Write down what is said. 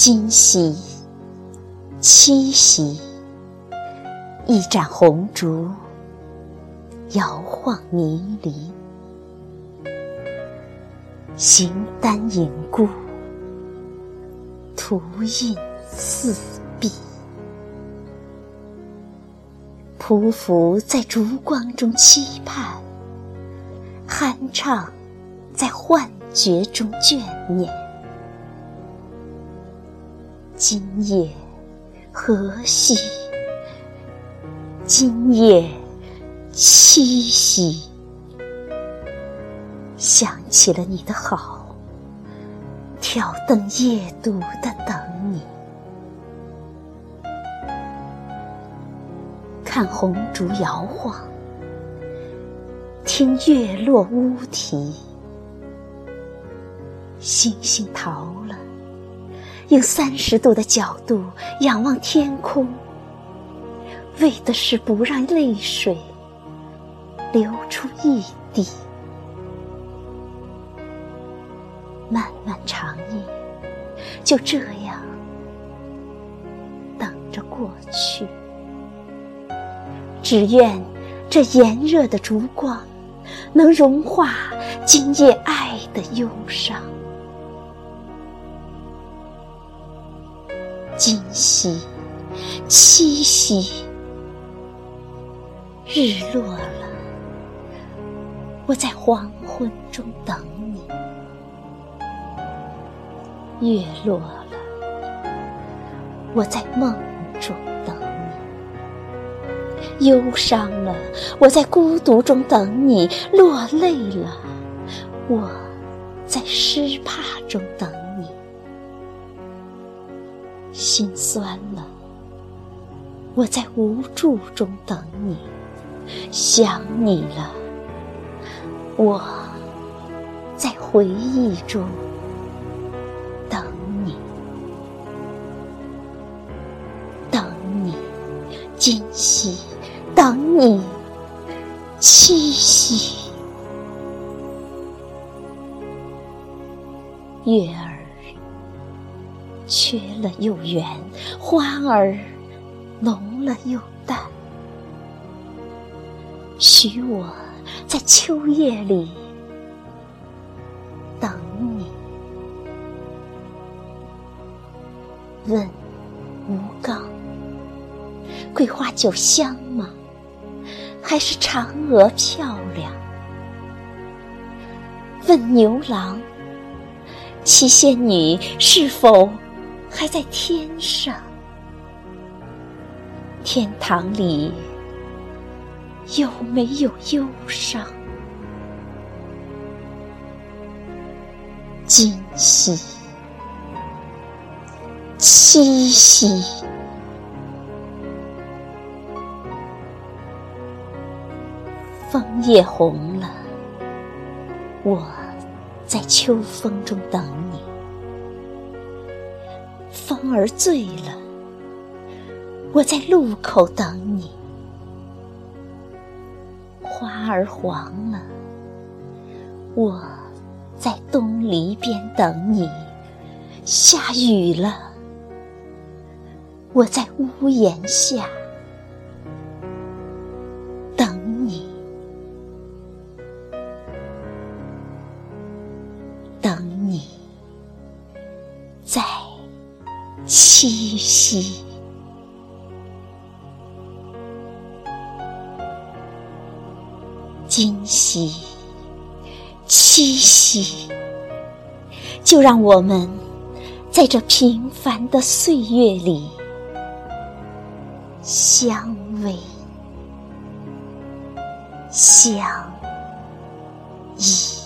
今夕，七夕，一盏红烛，摇晃迷离，形单影孤，图印四壁，匍匐在烛光中期盼，酣畅在幻觉中眷念。今夜何夕？今夜七夕，想起了你的好，挑灯夜读的等你，看红烛摇晃，听月落乌啼，星星逃了。用三十度的角度仰望天空，为的是不让泪水流出一滴。漫漫长夜就这样等着过去，只愿这炎热的烛光能融化今夜爱的忧伤。今夕，七夕，日落了，我在黄昏中等你；月落了，我在梦中等你；忧伤了，我在孤独中等你；落泪了，我在失怕中等。心酸了，我在无助中等你；想你了，我在回忆中等你。等你，今夕；等你，七夕。月儿。缺了又圆，花儿浓了又淡。许我在秋夜里等你。问吴刚，桂花酒香吗？还是嫦娥漂亮？问牛郎，七仙女是否？还在天上，天堂里有没有忧伤？今夕，七夕，枫叶红了，我在秋风中等你。风儿醉了，我在路口等你；花儿黄了，我在东篱边等你；下雨了，我在屋檐下等你，等你，七夕，今夕，七夕，就让我们在这平凡的岁月里相偎相依。